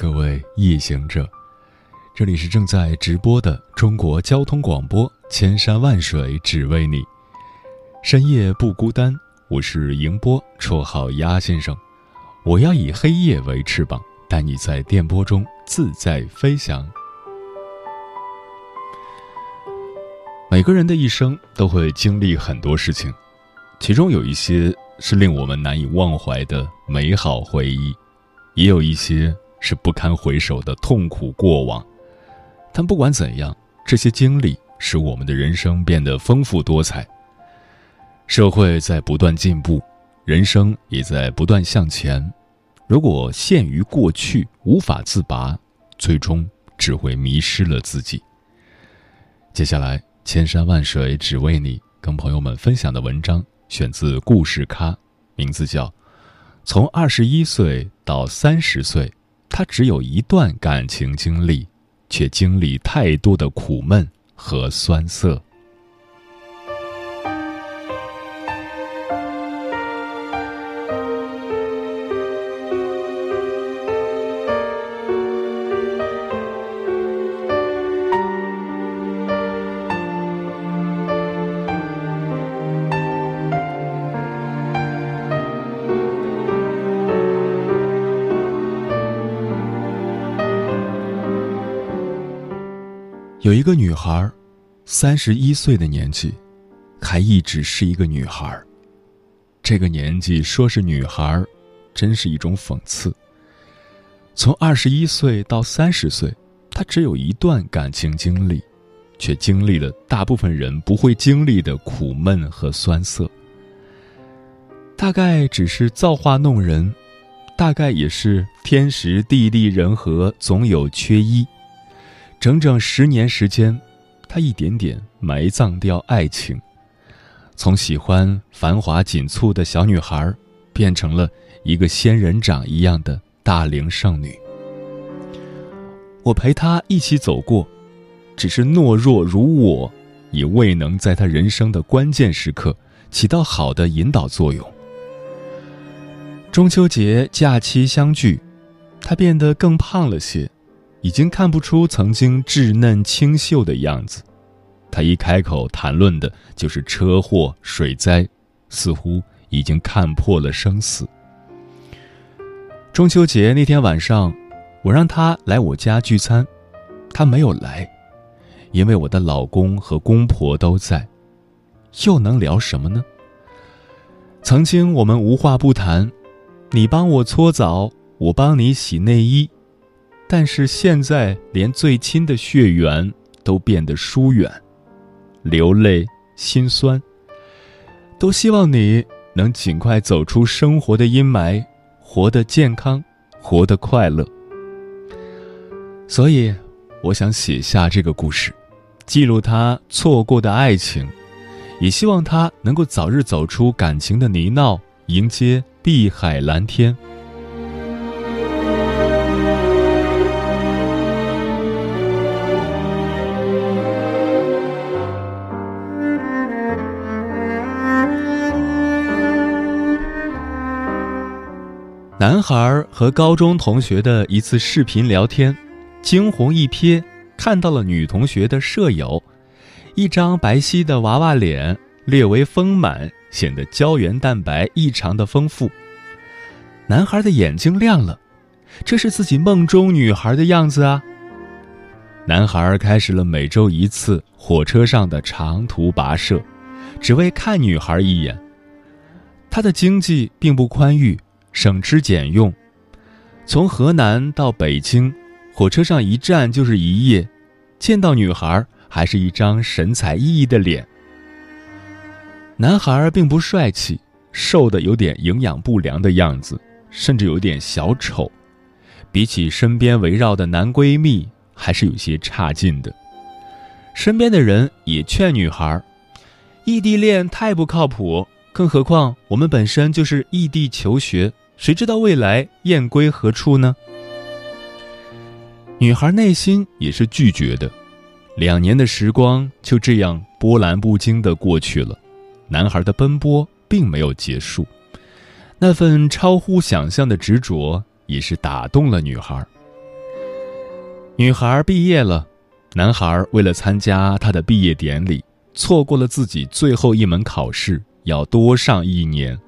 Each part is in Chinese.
各位夜行者，这里是正在直播的中国交通广播，千山万水只为你，深夜不孤单。我是迎波，绰号鸭先生。我要以黑夜为翅膀，带你在电波中自在飞翔。每个人的一生都会经历很多事情，其中有一些是令我们难以忘怀的美好回忆。也有一些是不堪回首的痛苦过往，但不管怎样，这些经历使我们的人生变得丰富多彩。社会在不断进步，人生也在不断向前。如果陷于过去无法自拔，最终只会迷失了自己。接下来，千山万水只为你，跟朋友们分享的文章选自故事咖，名字叫。从二十一岁到三十岁，他只有一段感情经历，却经历太多的苦闷和酸涩。有一个女孩，三十一岁的年纪，还一直是一个女孩。这个年纪说是女孩，真是一种讽刺。从二十一岁到三十岁，她只有一段感情经历，却经历了大部分人不会经历的苦闷和酸涩。大概只是造化弄人，大概也是天时地利人和总有缺一。整整十年时间，他一点点埋葬掉爱情，从喜欢繁华锦簇的小女孩，变成了一个仙人掌一样的大龄剩女。我陪他一起走过，只是懦弱如我，也未能在他人生的关键时刻起到好的引导作用。中秋节假期相聚，他变得更胖了些。已经看不出曾经稚嫩清秀的样子，他一开口谈论的就是车祸、水灾，似乎已经看破了生死。中秋节那天晚上，我让他来我家聚餐，他没有来，因为我的老公和公婆都在，又能聊什么呢？曾经我们无话不谈，你帮我搓澡，我帮你洗内衣。但是现在，连最亲的血缘都变得疏远，流泪心酸。都希望你能尽快走出生活的阴霾，活得健康，活得快乐。所以，我想写下这个故事，记录他错过的爱情，也希望他能够早日走出感情的泥淖，迎接碧海蓝天。男孩和高中同学的一次视频聊天，惊鸿一瞥，看到了女同学的舍友，一张白皙的娃娃脸，略微丰满，显得胶原蛋白异常的丰富。男孩的眼睛亮了，这是自己梦中女孩的样子啊！男孩开始了每周一次火车上的长途跋涉，只为看女孩一眼。他的经济并不宽裕。省吃俭用，从河南到北京，火车上一站就是一夜，见到女孩还是一张神采奕奕的脸。男孩并不帅气，瘦的有点营养不良的样子，甚至有点小丑，比起身边围绕的男闺蜜，还是有些差劲的。身边的人也劝女孩，异地恋太不靠谱，更何况我们本身就是异地求学，谁知道未来燕归何处呢？女孩内心也是拒绝的。两年的时光就这样波澜不惊的过去了，男孩的奔波并没有结束，那份超乎想象的执着也是打动了女孩。女孩毕业了。男孩为了参加他的毕业典礼，错过了自己最后一门考试，要多上一年。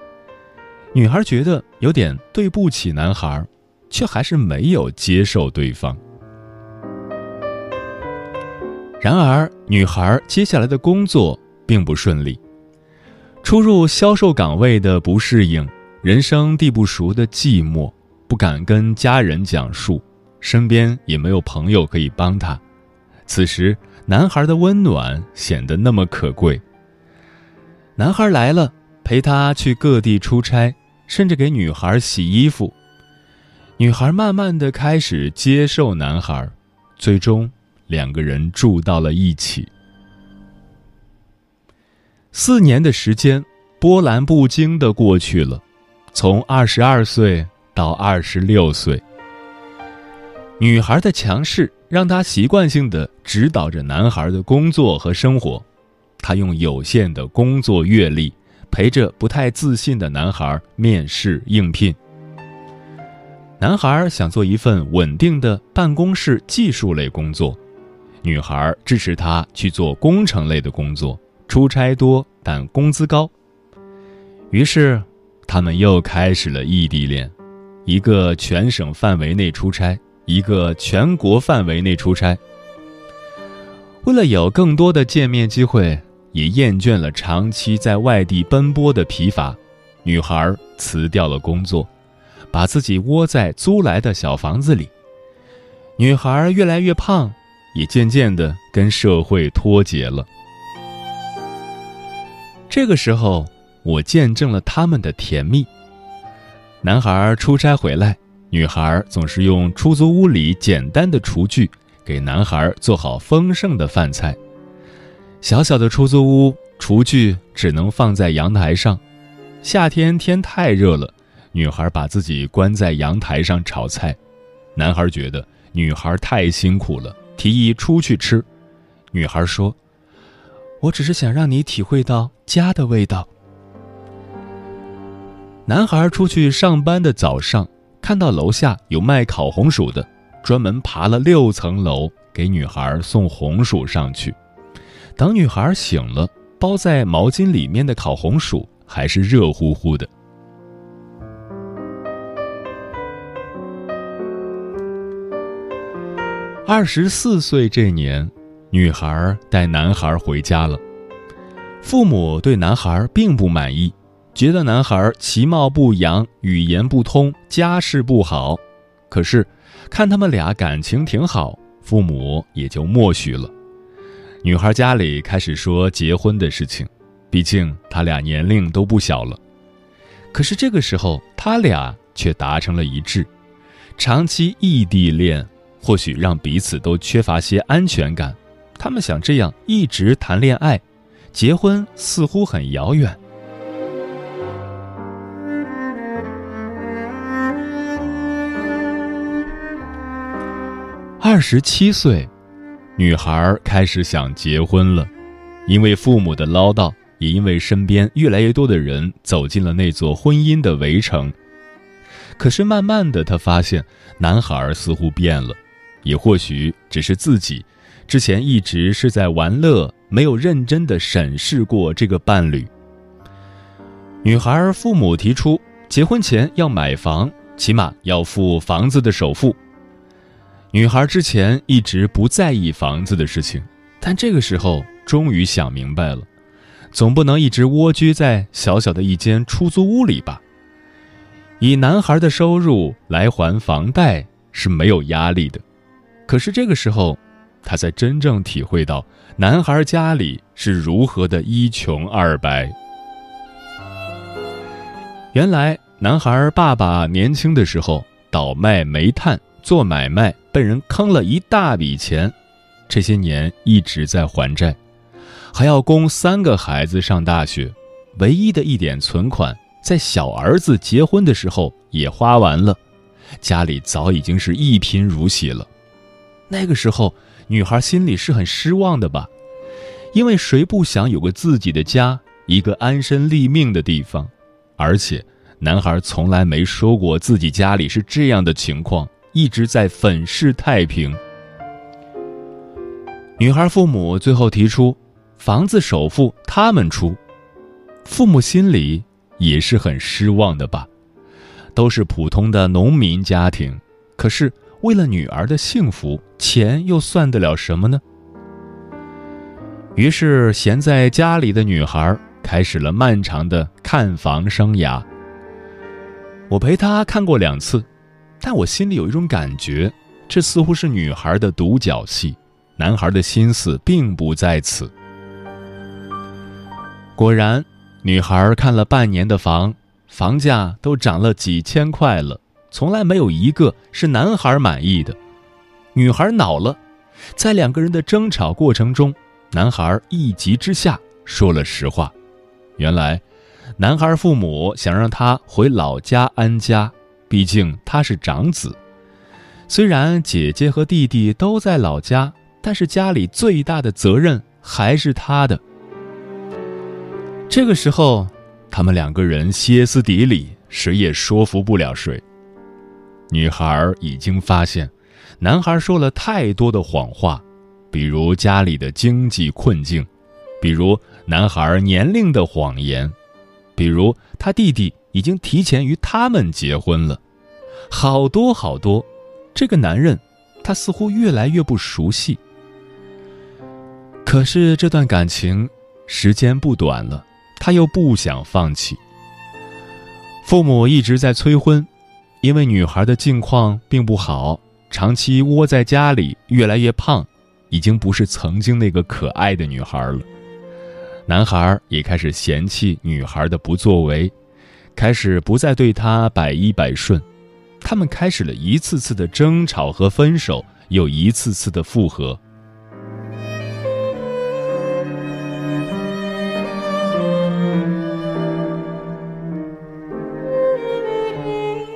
女孩觉得有点对不起男孩，却还是没有接受对方。然而，女孩接下来的工作并不顺利，初入销售岗位的不适应，人生地不熟的寂寞，不敢跟家人讲述，身边也没有朋友可以帮她。此时，男孩的温暖显得那么可贵。男孩来了，陪她去各地出差，甚至给女孩洗衣服。女孩慢慢的开始接受男孩，最终两个人住到了一起。四年的时间，波澜不惊的过去了，从二十二岁到二十六岁。女孩的强势。让她习惯性的指导着男孩的工作和生活，他用有限的工作阅历陪着不太自信的男孩面试应聘。男孩想做一份稳定的办公室技术类工作，女孩支持他去做工程类的工作，出差多但工资高。于是，他们又开始了异地恋，一个全省范围内出差。一个全国范围内出差，为了有更多的见面机会，也厌倦了长期在外地奔波的疲乏，女孩辞掉了工作，把自己窝在租来的小房子里。女孩越来越胖，也渐渐的跟社会脱节了。这个时候，我见证了他们的甜蜜。男孩出差回来。女孩总是用出租屋里简单的厨具给男孩做好丰盛的饭菜。小小的出租屋，厨具只能放在阳台上。夏天天太热了，女孩把自己关在阳台上炒菜。男孩觉得女孩太辛苦了，提议出去吃。女孩说：“我只是想让你体会到家的味道。”男孩出去上班的早上。看到楼下有卖烤红薯的，专门爬了六层楼给女孩送红薯上去。等女孩醒了，包在毛巾里面的烤红薯还是热乎乎的。二十四岁这年，女孩带男孩回家了，父母对男孩并不满意。觉得男孩其貌不扬，语言不通，家世不好，可是看他们俩感情挺好，父母也就默许了。女孩家里开始说结婚的事情，毕竟他俩年龄都不小了。可是这个时候，他俩却达成了一致：长期异地恋或许让彼此都缺乏些安全感，他们想这样一直谈恋爱，结婚似乎很遥远。二十七岁，女孩开始想结婚了，因为父母的唠叨，也因为身边越来越多的人走进了那座婚姻的围城。可是慢慢的，她发现男孩似乎变了，也或许只是自己之前一直是在玩乐，没有认真的审视过这个伴侣。女孩父母提出结婚前要买房，起码要付房子的首付。女孩之前一直不在意房子的事情，但这个时候终于想明白了，总不能一直蜗居在小小的一间出租屋里吧？以男孩的收入来还房贷是没有压力的，可是这个时候，他才真正体会到男孩家里是如何的一穷二白。原来，男孩爸爸年轻的时候。倒卖煤炭做买卖，被人坑了一大笔钱，这些年一直在还债，还要供三个孩子上大学，唯一的一点存款在小儿子结婚的时候也花完了，家里早已经是一贫如洗了。那个时候，女孩心里是很失望的吧？因为谁不想有个自己的家，一个安身立命的地方？而且，男孩从来没说过自己家里是这样的情况，一直在粉饰太平。女孩父母最后提出，房子首付他们出，父母心里也是很失望的吧？都是普通的农民家庭，可是为了女儿的幸福，钱又算得了什么呢？于是，闲在家里的女孩开始了漫长的看房生涯。我陪她看过两次，但我心里有一种感觉，这似乎是女孩的独角戏，男孩的心思并不在此。果然，女孩看了半年的房，房价都涨了几千块了，从来没有一个是男孩满意的。女孩恼了，在两个人的争吵过程中。男孩一急之下说了实话，原来，男孩父母想让他回老家安家，毕竟他是长子。虽然姐姐和弟弟都在老家，但是家里最大的责任还是他的。这个时候，他们两个人歇斯底里，谁也说服不了谁。女孩已经发现，男孩说了太多的谎话。比如家里的经济困境，比如男孩年龄的谎言，比如他弟弟已经提前与他们结婚了，好多好多。这个男人，他似乎越来越不熟悉。可是这段感情时间不短了，他又不想放弃。父母一直在催婚，因为女孩的境况并不好，长期窝在家里，越来越胖。已经不是曾经那个可爱的女孩了，男孩也开始嫌弃女孩的不作为，开始不再对她百依百顺，他们开始了一次次的争吵和分手，又一次次的复合。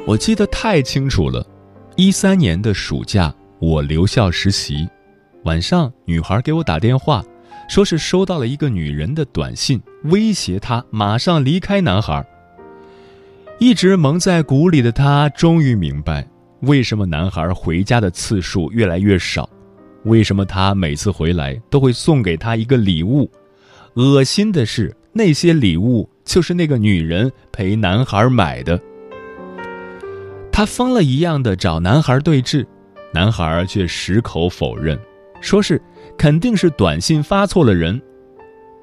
我记得太清楚了，一三年的暑假，我留校实习。晚上，女孩给我打电话，说是收到了一个女人的短信，威胁她马上离开男孩。一直蒙在鼓里的他，终于明白为什么男孩回家的次数越来越少，为什么他每次回来都会送给他一个礼物。恶心的是，那些礼物就是那个女人陪男孩买的。他疯了一样的找男孩对峙，男孩却矢口否认。说是肯定是短信发错了人，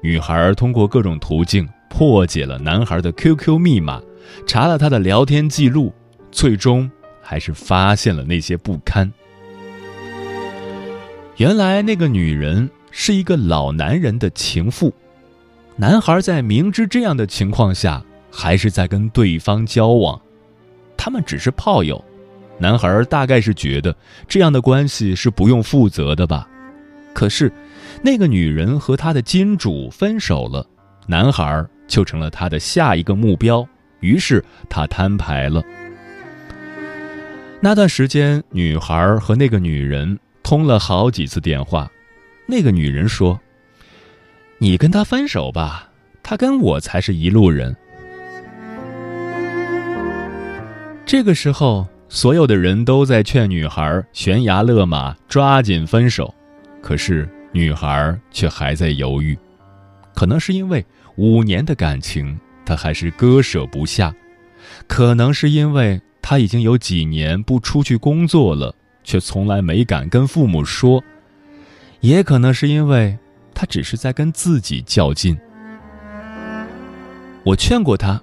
女孩通过各种途径破解了男孩的 QQ 密码，查了他的聊天记录，最终还是发现了那些不堪。原来那个女人是一个老男人的情妇，男孩在明知这样的情况下，还是在跟对方交往，他们只是炮友。男孩大概是觉得这样的关系是不用负责的吧，可是，那个女人和他的金主分手了，男孩就成了他的下一个目标，于是他摊牌了。那段时间，女孩和那个女人通了好几次电话，那个女人说：“你跟他分手吧，他跟我才是一路人。”这个时候。所有的人都在劝女孩悬崖勒马，抓紧分手，可是女孩却还在犹豫。可能是因为五年的感情，他还是割舍不下；可能是因为他已经有几年不出去工作了，却从来没敢跟父母说；也可能是因为他只是在跟自己较劲。我劝过他，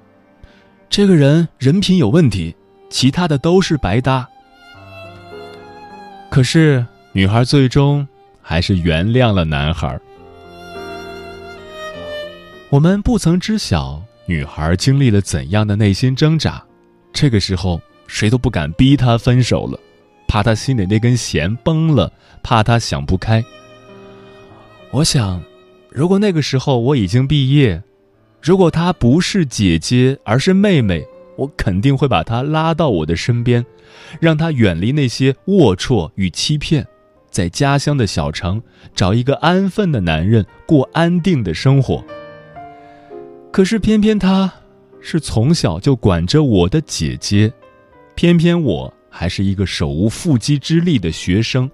这个人人品有问题。其他的都是白搭。可是女孩最终还是原谅了男孩。我们不曾知晓女孩经历了怎样的内心挣扎。这个时候，谁都不敢逼她分手了，怕她心里那根弦崩了，怕她想不开。我想，如果那个时候我已经毕业，如果她不是姐姐而是妹妹，我肯定会把她拉到我的身边，让她远离那些龌龊与欺骗。在家乡的小城找一个安分的男人过安定的生活。可是偏偏她，是从小就管着我的姐姐，偏偏我还是一个手无缚鸡之力的学生，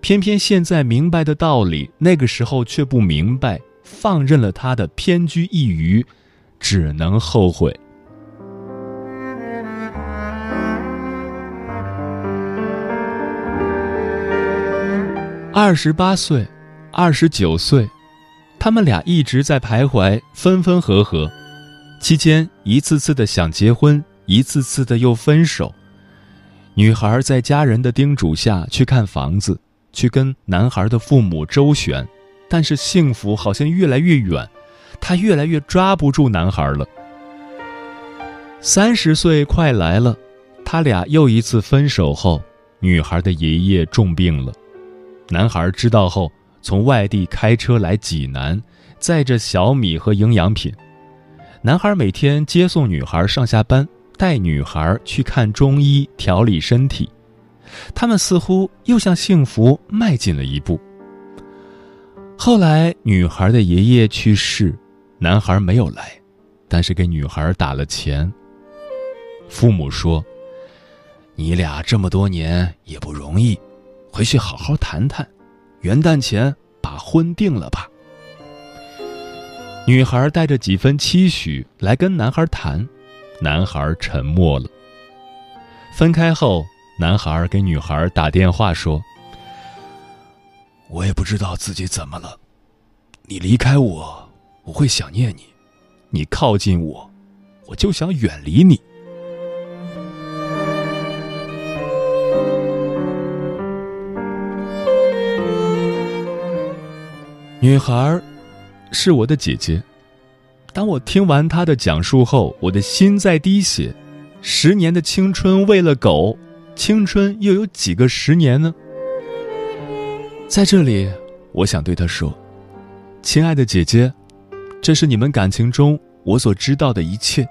偏偏现在明白的道理，那个时候却不明白，放任了她的偏居一隅，只能后悔。二十八岁，二十九岁，他们俩一直在徘徊，分分合合，期间一次次的想结婚，一次次的又分手。女孩在家人的叮嘱下去看房子，去跟男孩的父母周旋，但是幸福好像越来越远，她越来越抓不住男孩了。三十岁快来了，他俩又一次分手后，女孩的爷爷重病了。男孩知道后，从外地开车来济南，载着小米和营养品。男孩每天接送女孩上下班，带女孩去看中医调理身体。他们似乎又向幸福迈进了一步。后来，女孩的爷爷去世，男孩没有来，但是给女孩打了钱。父母说：“你俩这么多年也不容易。”回去好好谈谈，元旦前把婚定了吧。女孩带着几分期许来跟男孩谈，男孩沉默了。分开后，男孩给女孩打电话说：“我也不知道自己怎么了，你离开我，我会想念你；你靠近我，我就想远离你。”女孩，是我的姐姐。当我听完她的讲述后，我的心在滴血。十年的青春喂了狗，青春又有几个十年呢？在这里，我想对她说：“亲爱的姐姐，这是你们感情中我所知道的一切。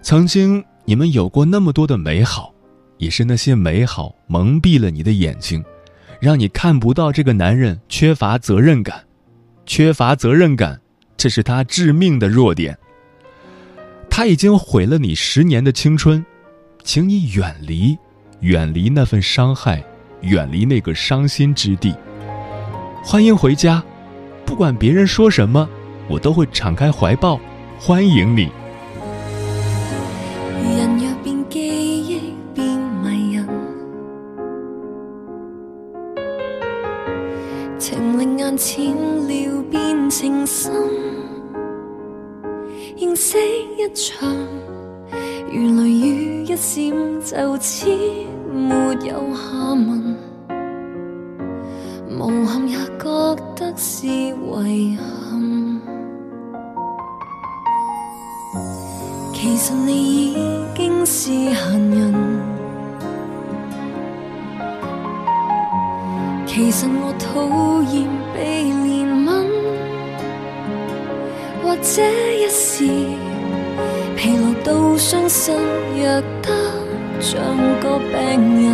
曾经你们有过那么多的美好，也是那些美好蒙蔽了你的眼睛。”让你看不到这个男人缺乏责任感，缺乏责任感，这是他致命的弱点。他已经毁了你十年的青春，请你远离，远离那份伤害，远离那个伤心之地。欢迎回家，不管别人说什么，我都会敞开怀抱，欢迎你。浅了变情深，认识一场，如雷雨一闪，就此没有下文。无憾也觉得是遗憾。其实你已经是闲人。其实我讨厌被怜悯，或者一时疲劳到伤心，弱得像个病人，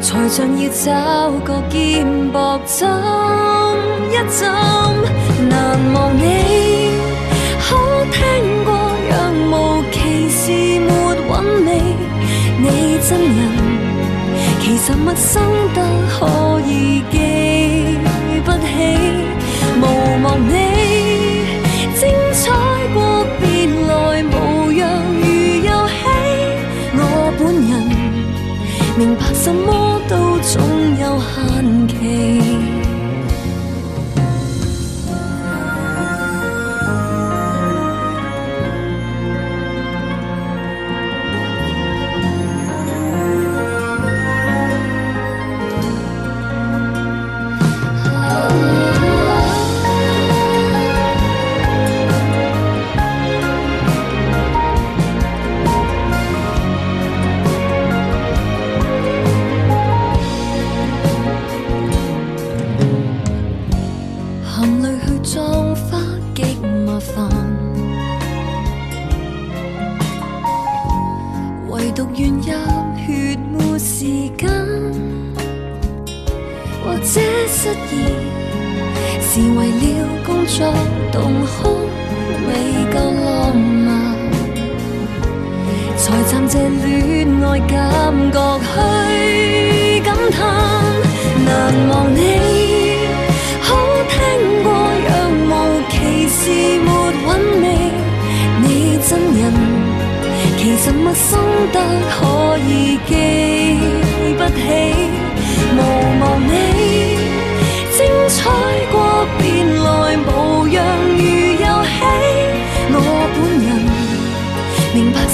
才像要找个肩膊枕一枕。难忘你，可听过若无其事没韵味，你真人。其实陌生得可以记作洞窟，未够浪漫，才暂借恋爱感觉去感叹。难忘你，好听过，若无其事没韵味，你真人，其实陌生得可以记不起，无望你，精彩过。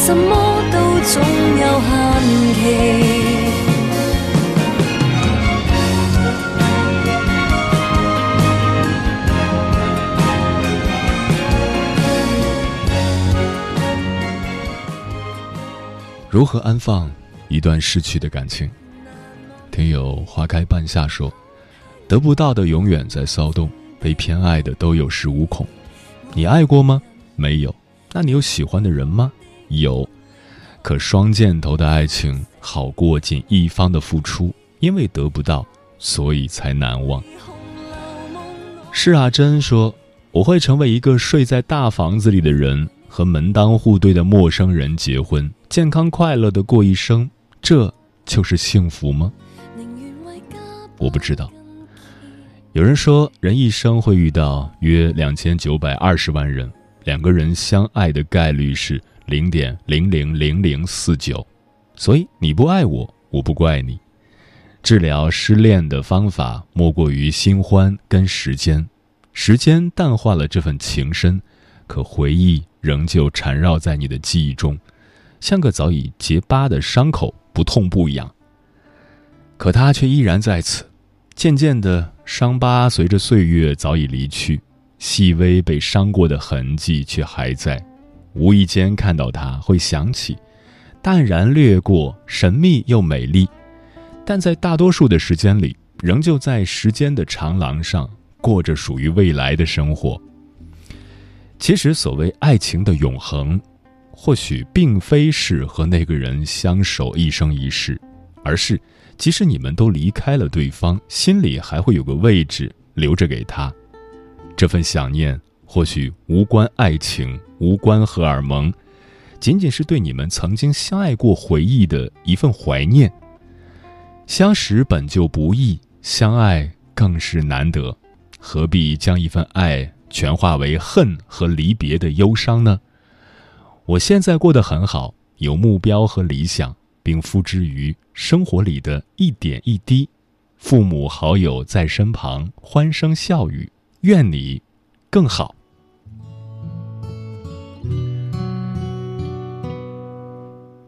什么都总有限期。如何安放一段逝去的感情？听友花开半夏说：“得不到的永远在骚动，被偏爱的都有恃无恐。你爱过吗？没有。那你有喜欢的人吗？有。可双箭头的爱情好过仅一方的付出，因为得不到，所以才难忘。”是啊珍说：“我会成为一个睡在大房子里的人。”和门当户对的陌生人结婚，健康快乐的过一生，这就是幸福吗？我不知道。有人说，人一生会遇到约两千九百二十万人，两个人相爱的概率是零点零零零零四九，所以你不爱我，我不怪你。治疗失恋的方法莫过于新欢跟时间，时间淡化了这份情深，可回忆。仍旧缠绕在你的记忆中，像个早已结疤的伤口，不痛不痒。可它却依然在此。渐渐的，伤疤随着岁月早已离去，细微被伤过的痕迹却还在。无意间看到它，会想起，淡然掠过，神秘又美丽。但在大多数的时间里，仍旧在时间的长廊上过着属于未来的生活。其实，所谓爱情的永恒，或许并非是和那个人相守一生一世，而是即使你们都离开了对方，心里还会有个位置留着给他。这份想念或许无关爱情，无关荷尔蒙，仅仅是对你们曾经相爱过回忆的一份怀念。相识本就不易，相爱更是难得，何必将一份爱？全化为恨和离别的忧伤呢？我现在过得很好，有目标和理想，并付之于生活里的一点一滴。父母好友在身旁，欢声笑语。愿你更好。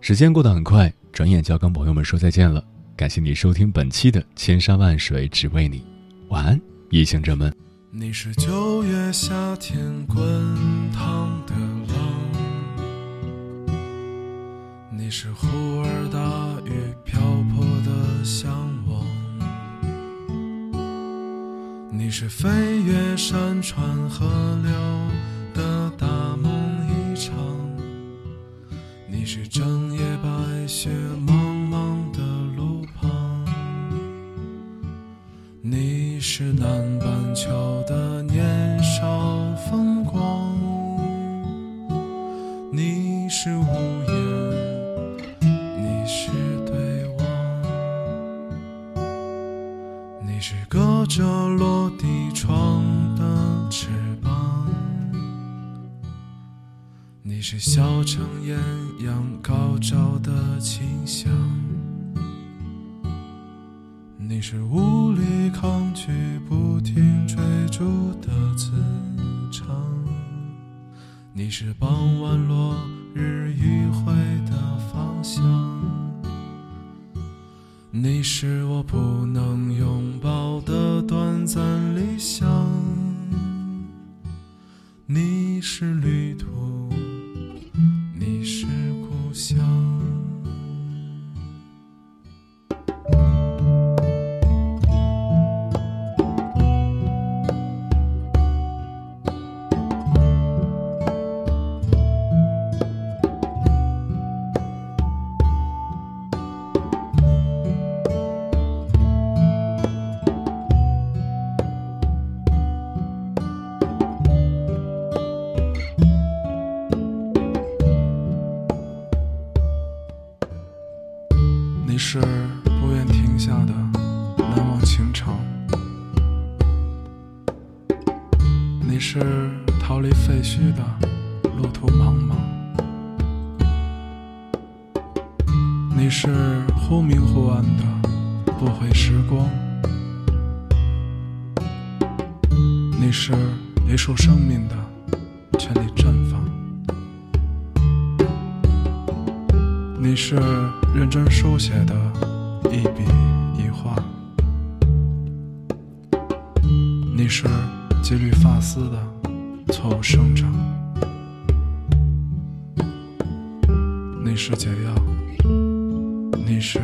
时间过得很快，转眼就要跟朋友们说再见了。感谢你收听本期的《千山万水只为你》，晚安，夜行者们。你是九月夏天滚烫的浪，你是忽而大雨瓢泼的向往，你是飞越山川河流是整夜白雪茫艳阳高照的清香，你是无力抗拒不停追逐的磁场，你是傍晚落日余晖的方向，你是我不能拥抱的短暂理想，你是旅途。是不愿停下的难忘情长，你是逃离废墟的路途茫茫，你是忽明忽暗的不悔时光，你是一束生命的是认真书写的一笔一画，你是几缕发丝的错误生长，你是解药，你是